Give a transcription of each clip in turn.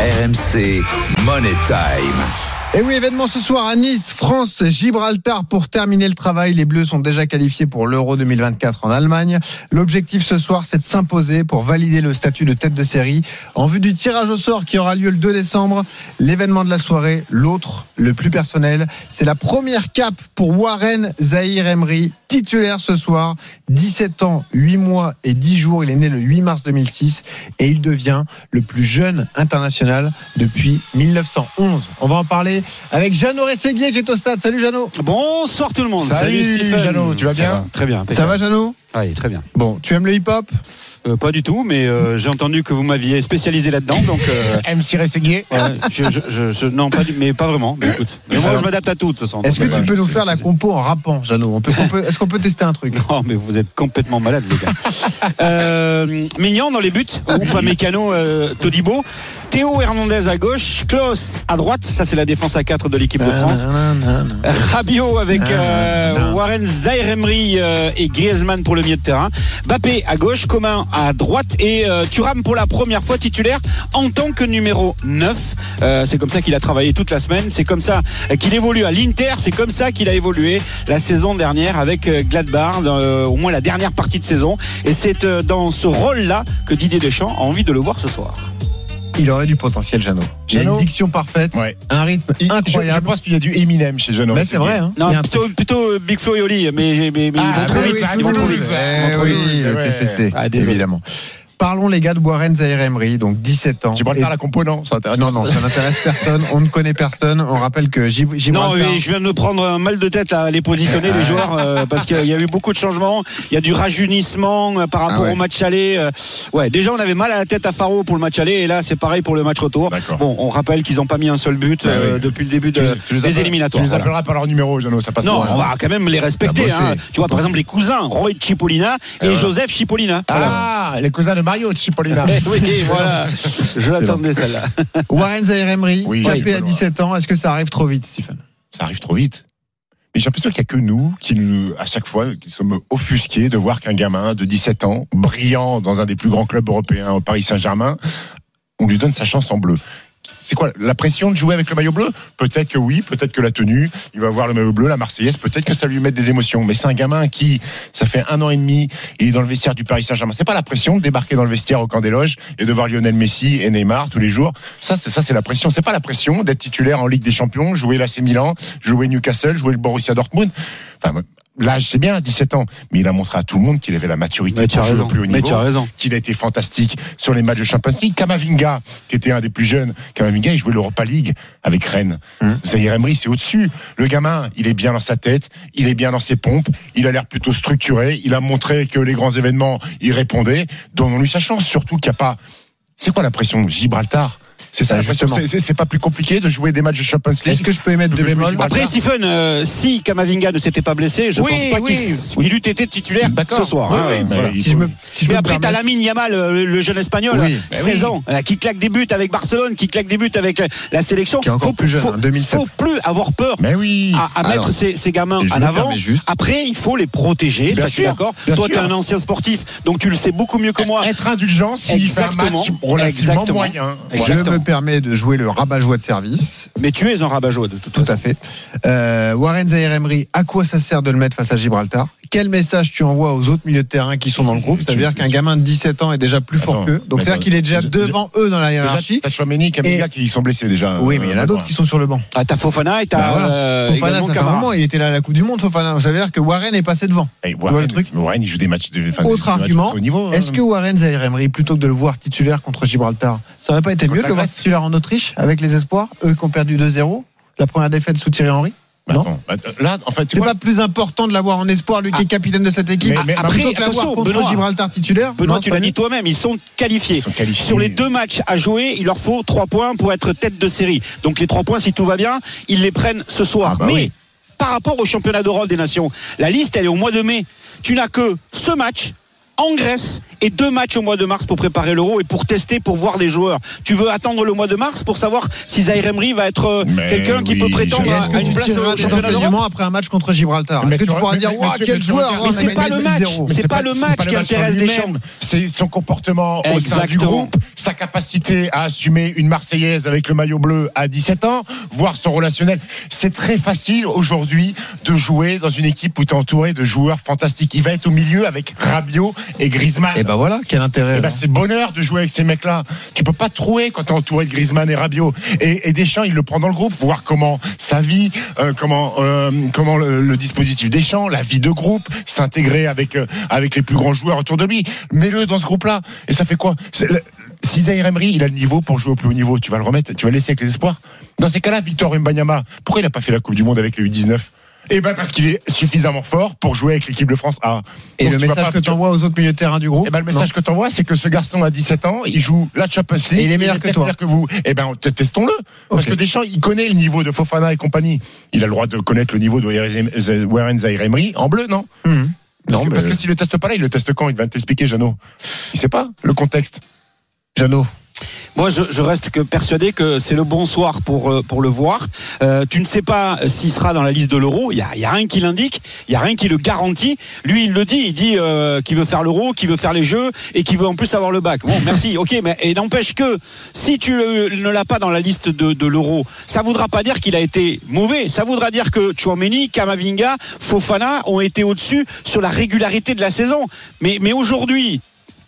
RMC Money Time. Et oui, événement ce soir à Nice, France, Gibraltar pour terminer le travail. Les Bleus sont déjà qualifiés pour l'Euro 2024 en Allemagne. L'objectif ce soir, c'est de s'imposer pour valider le statut de tête de série en vue du tirage au sort qui aura lieu le 2 décembre. L'événement de la soirée, l'autre, le plus personnel, c'est la première cape pour Warren Zahir Emery, titulaire ce soir, 17 ans, 8 mois et 10 jours. Il est né le 8 mars 2006 et il devient le plus jeune international depuis 1911. On va en parler avec Jeannot Rességuier qui est au stade. Salut Jeannot. Bonsoir tout le monde. Salut, Stephen. Jeannot, tu vas bien va, Très bien. Ça va Jeannot? Oui, très bien. Bon, tu aimes le hip-hop? Euh, pas du tout, mais euh, j'ai entendu que vous m'aviez spécialisé là-dedans, donc. euh, MC Rességuier. ouais, je, je, je- je- non, pas du, mais pas vraiment. Mais écoute, mais moi, je m'adapte à tout. de toute façon. Est-ce que tu peux nous faire la compo en rappant, Jeannot Est-ce qu'on peut, est-ce qu'on peut tester un truc Non, mais vous êtes complètement malade, les gars. euh, Mignon dans les buts, ou pas mécano, euh, Todibo. Théo Hernandez à gauche, Klaus à droite, ça c'est la défense à 4 de l'équipe de France. Rabiot avec euh. Warren Zaire-Emery euh, et Griezmann pour le milieu de terrain. Bappé à gauche, Comin à droite et euh, Thuram pour la première fois titulaire en tant que numéro 9. Euh, c'est comme ça qu'il a travaillé toute la semaine. C'est comme ça qu'il évolue à l'Inter. C'est comme ça qu'il a évolué la saison dernière avec Gladbach, euh, au moins la dernière partie de saison. Et c'est euh, dans ce rôle-là que Didier Deschamps a envie de le voir ce soir. Il aurait du potentiel, Jeannot. Il a une diction parfaite, Ouais. un rythme Je, je incroyable. pense qu'il y a du Eminem chez Jeannot. Mais c'est vrai, hein. Non, plutôt, plutôt euh, Big Flo et Oli, mais, mais, mais ils Ah, vont trop oui, vite. ils vont trop vite. Eh Ils vont trop oui, vite. le. TFC, Ah, évidemment. Parlons les gars de Warren Zahir Emery, donc 17 ans. Gibraltar, Et- la compo, non Ça intéresse Non, pas, non, ça. ça n'intéresse personne. On ne connaît personne. On rappelle que Gib- Non, oui, je viens de me prendre un mal de tête à les positionner, les joueurs, euh, parce qu'il y a eu beaucoup de changements. Il y a du rajeunissement euh, par rapport Ah ouais. au match aller. euh. ouais, déjà, on avait mal à la tête à Faro pour le match aller, et là, c'est pareil pour le match retour. D'accord. Bon, on rappelle qu'ils n'ont pas mis un seul but Ah euh, oui. depuis le début Tu- de, tu les des appelles- éliminatoires. Tu les voilà. appelleras par leur numéro, Jeannot, ça passe Non, on va quand même les respecter. Ah, bosser. hein. Tu vois, par exemple, les cousins, Roy Cipollina et voilà. Joseph Cipollina. Voilà. Ah, les cousins de Mario Cipollina. Eh oui, voilà. Je l'attendais celle-là. Warren Zahir Emery, Oui, capé à oui. 17 ans. Est-ce que ça arrive trop vite, Stephen? Ça arrive trop vite. Mais j'ai l'impression qu'il n'y a que nous qui, nous, à chaque fois, qui sommes offusqués de voir qu'un gamin de 17 ans, brillant dans un des plus grands clubs européens, au Paris Saint-Germain, on lui donne sa chance en bleu. C'est quoi la pression de jouer avec le maillot bleu? Peut-être que oui, peut-être que la tenue, il va voir le maillot bleu, la Marseillaise, peut-être que ça lui met des émotions. Mais c'est un gamin qui, ça fait un an et demi, il est dans le vestiaire du Paris Saint-Germain. C'est pas la pression de débarquer dans le vestiaire au camp des loges et de voir Lionel Messi et Neymar tous les jours. Ça, c'est ça, c'est la pression. C'est pas la pression d'être titulaire en Ligue des Champions, jouer l'AC Milan, jouer Newcastle, jouer le Borussia Dortmund. L'âge c'est bien, 17 ans, mais il a montré à tout le monde qu'il avait la maturité pour jouer au plus haut Mais tu niveau as raison. qu'il a été fantastique sur les matchs de Champions League. Kamavinga, qui était un des plus jeunes, Kamavinga, il jouait l'Europa League avec Rennes. Hum. Zahir Emery, c'est au-dessus. Le gamin, il est bien dans sa tête, il est bien dans ses pompes, il a l'air plutôt structuré, il a montré que les grands événements, il répondait. Donnons-lui sa chance, surtout qu'il n'y a pas... C'est quoi la pression Gibraltar? C'est ça Ah, justement. C'est- pas plus compliqué de jouer des matchs de Champions Est-ce League que je peux émettre bémols Gibraltar. Après, Stephen, euh, si Kamavinga ne s'était pas blessé, je Oui, pense pas oui. qu'il il eût été titulaire ce soir. Oui, hein, oui, euh, mais voilà. il Si je me, si je Mais me après, t'as Lamine Yamal, euh, le, le jeune espagnol, Oui. Ben 16 oui. ans, euh, qui claque des buts avec Barcelone, qui claque des buts avec euh, la sélection. Qui est encore faut, plus jeune, faut, hein, 2007. faut plus avoir peur Mais oui à, à Alors, mettre ces, ces gamins en avant. juste- Après, il faut les protéger, Bien ça je suis sûr, d'accord. Toi, tu es un ancien sportif, donc tu le sais beaucoup mieux que moi. Être indulgent s'il fait un Exactement. match relativement moyen. Exactement. Me permets de jouer le rabat-joie de service. Mais tu es un rabat-joie de toute Tout façon. à fait. Euh, Warren Zahir Emery, à quoi ça sert de le mettre face à Gibraltar? Quel message tu envoies aux autres milieux de terrain qui sont dans le groupe? Ça veut dire qu'un gamin de 17 ans est déjà plus fort qu'eux. Donc c'est-à-dire qu'il est déjà devant eux dans la hiérarchie. t'as Chouameni, Kamavinga qui sont blessés déjà. Oui, mais il y en a euh, d'autres qui sont sur le banc. Ah, t'as Fofana et t'as Bah euh, Fofana, également ça fait un moment, il était là à la Coupe du Monde, Fofana. Ça veut dire que Warren est passé devant. Et vois Warren, le truc? Warren, il joue des matchs de. enfin, Autre argument, de haut niveau, hein. Est-ce que Warren Zahir Emery, plutôt que de le voir titulaire contre Gibraltar, ça aurait pas été mieux de la le voir Grèce titulaire en Autriche avec les espoirs, eux qui ont perdu 2-0, la première défaite sous Thierry Henry non attends, bah, Là, en fait, tu C'est pas plus important de l'avoir en espoir, lui qui est capitaine de cette équipe, Mais- mais après, plutôt que attention, contre Benoît. Gibraltar titulaire Benoît, Non, tu l'as dit toi-même, ils sont qualifiés. Ils sont qualifiés. Sur les deux matchs à jouer, il leur faut trois points pour être tête de série. Donc les trois points, si tout va bien, ils les prennent ce soir. Ah bah Mais oui. par rapport au championnat d'Europe des nations, la liste, elle est au mois de mai. Tu n'as que ce match en Grèce et deux matchs au mois de mars pour préparer l'Euro et pour tester, pour voir des joueurs. Tu veux attendre le mois de mars pour savoir si Zaire Emery va être euh, quelqu'un qui peut prétendre à, une place au championnat après un match contre Gibraltar Mais Est-ce que tu pourras mais- dire mais quel mais tu joueur Mais a c'est pas le match. 6-0. Mais C'est pas le match qui intéresse Deschamps. C'est son comportement au sein du groupe, sa capacité à assumer une Marseillaise avec le maillot bleu à 17 ans, voir son relationnel. C'est très facile aujourd'hui de jouer dans une équipe où tu es entouré de joueurs fantastiques. Il va être au milieu avec Rabiot et Griezmann. Et ben voilà, quel intérêt. Eh ben, c'est bonheur de jouer avec ces mecs-là. Tu peux pas trouver quand t'es entouré de Griezmann et Rabiot. Et, et Deschamps, il le prend dans le groupe, voir comment sa vie, euh, comment euh, comment le, le dispositif Deschamps, la vie de groupe, s'intégrer avec euh, avec les plus grands joueurs autour de lui. Mets-le dans ce groupe-là. Et ça fait quoi? Si Zaire Emery, il a le niveau pour jouer au plus haut niveau, tu vas le remettre, tu vas le laisser avec les espoirs. Dans ces cas-là, Victor Mbanyama, pourquoi il n'a pas fait la Coupe du Monde avec les U19 Eh ben parce qu'il est suffisamment fort pour jouer avec l'équipe de France A. Et Donc, le message pas- que tu envoies aux autres milieux de terrain du groupe eh ben, le message que tu envoies, c'est que ce garçon a 17 ans, il joue la Champions League. Et il est meilleur que toi. meilleur que vous. Eh ben, testons-le. Parce que Deschamps, il connaît le niveau de Fofana et compagnie. Il a le droit de connaître le niveau de Warren Zaire Emery en bleu, non? non. Mhm. Parce Non, que, mais- parce que s'il le teste pas là, il le teste quand? Il va t'expliquer, Jeannot. Il sait pas le contexte. Jeannot. Moi, je, reste persuadé que c'est le bon soir pour, euh, le voir. Euh, tu ne sais pas s'il sera dans la liste de l'euro. Il n'y a, il y a rien qui l'indique. Il n'y a rien qui le garantit. Lui, il le dit. Il dit euh, qu'il veut faire l'euro, qu'il veut faire les jeux et qu'il veut en plus avoir le bac. Bon, merci. Ok, mais n'empêche que si tu ne l'as pas dans la liste de, l'euro, ça voudra pas dire qu'il a été mauvais. Ça voudra dire que Chouameni, Kamavinga, Fofana ont été au-dessus sur la régularité de la saison. Mais aujourd'hui,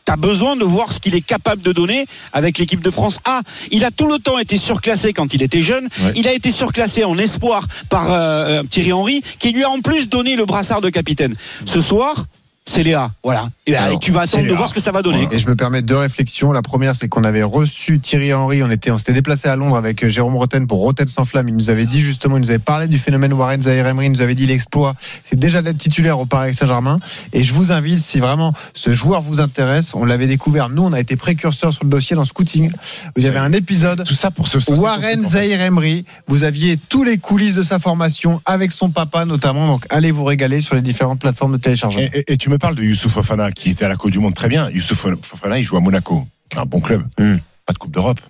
T'as besoin de voir ce qu'il est capable de donner avec l'équipe de France A. Il a tout le temps été surclassé quand il était jeune. Ouais. Il a été surclassé en espoir par euh, Thierry Henry, qui lui a en plus donné le brassard de capitaine. Ce soir, c'est Léa. Voilà. Et, Alors, et tu vas attendre de voir ce que ça va donner. Et je me permets deux réflexions. La première, c'est qu'on avait reçu Thierry Henry. On était, on s'était déplacé à Londres avec euh, Jérôme Roten pour Roten sans flamme. Il nous avait dit justement, il nous avait parlé du phénomène Warren Zaire Emery. Il nous avait dit l'exploit, c'est déjà d'être titulaire au Paris Saint-Germain. Et je vous invite, si vraiment ce joueur vous intéresse, on l'avait découvert. Nous, on a été précurseurs sur le dossier dans Scouting. Vous avez un épisode. Tout ça pour ce ce- Warren Zaire Emery, vous aviez tous les coulisses de sa formation avec son papa notamment. Donc allez vous régaler sur les différentes plateformes de téléchargement. Et, et- et tu me parles de Youssouf Fofana qui était à la Coupe du Monde très bien. Youssouf Fofana, il joue à Monaco, qui est un bon club. Hmm. Pas de Coupe d'Europe.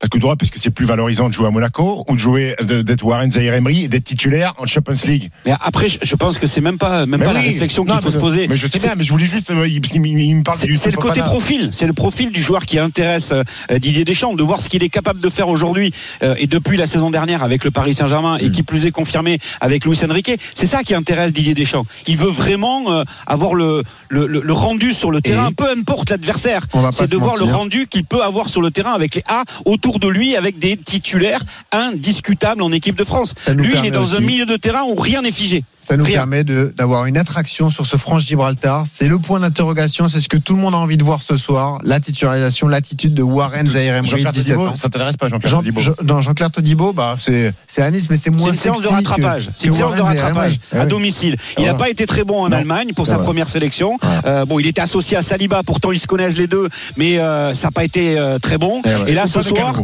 De Coupe d'Europe parce que c'est plus valorisant de jouer à Monaco ou de jouer d'être Warren Zaire Emery et d'être titulaire en Champions League. Mais après, je je pense que c'est même pas, même Mais pas la réflexion qu'il faut mais- se poser. Mais je sais bien, mais je voulais juste euh, il- parce qu'il il me parle C'est le côté profil, c'est le profil du joueur qui intéresse euh, Didier Deschamps, de voir ce qu'il est capable de faire aujourd'hui euh, et depuis la saison dernière avec le Paris Saint-Germain Mm. et qui plus est confirmé avec Luis Enrique. C'est ça qui intéresse Didier Deschamps. Il veut vraiment euh, avoir le, le, le- le rendu sur le terrain, peu importe l'adversaire. C'est de voir le rendu qu'il peut avoir sur le terrain avec les A autour de lui, avec des titulaires indiscutables en équipe de France. Lui, il est dans un milieu de terrain où rien n'est figé. Ça nous Rien. permet d'avoir une attraction sur ce franche Gibraltar. C'est le point d'interrogation. C'est ce que tout le monde a envie de voir ce soir. La titularisation, l'attitude de Warren Zaire Emery, Jean-Pierre 17 Todibo, ans. ça t'intéresse pas Jean-Pierre Jean, Todibo Jean- non, Jean-Claire Todibo, bah, c'est, c'est à Nice, mais c'est C'est moins une séance de rattrapage. C'est une séance de rattrapage à Ouais. domicile. Il n'a pas été très bon en Non. Allemagne pour sa Ouais. première sélection. Ouais. Euh, bon, il était associé à Saliba, pourtant ils se connaissent les deux, mais euh, ça n'a pas été euh, très bon. Ouais. Et là, ce soir,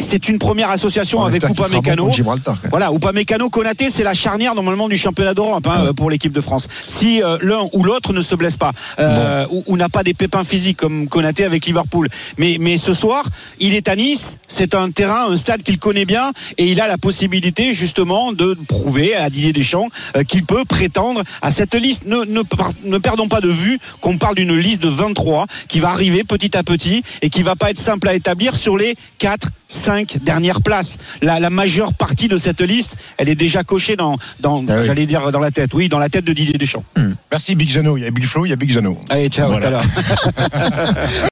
c'est une première association On avec bon quand même. Voilà, Upamecano, Konaté, c'est la charnière normalement du championnat d'Europe hein, pour l'équipe de France. Si euh, l'un ou l'autre ne se blesse pas euh, ou, ou n'a pas des pépins physiques comme Konaté avec Liverpool. Mais, mais ce soir, il est à Nice, c'est un terrain, un stade qu'il connaît bien et il a la possibilité justement de prouver à Didier Deschamps euh, qu'il peut prétendre à cette liste. Ne, ne, perdons pas de vue qu'on parle d'une liste de 23 qui va arriver petit à petit et qui va pas être simple à établir sur les 4 5 dernières places. La, la majeure partie de cette liste, elle est déjà cochée dans, dans Ah oui. j'allais dire dans la tête, oui, dans la tête de Didier Deschamps. Merci Big Jano, il y a Big Flo, il y a Big Jano. Allez, ciao, Voilà. tout à l'heure.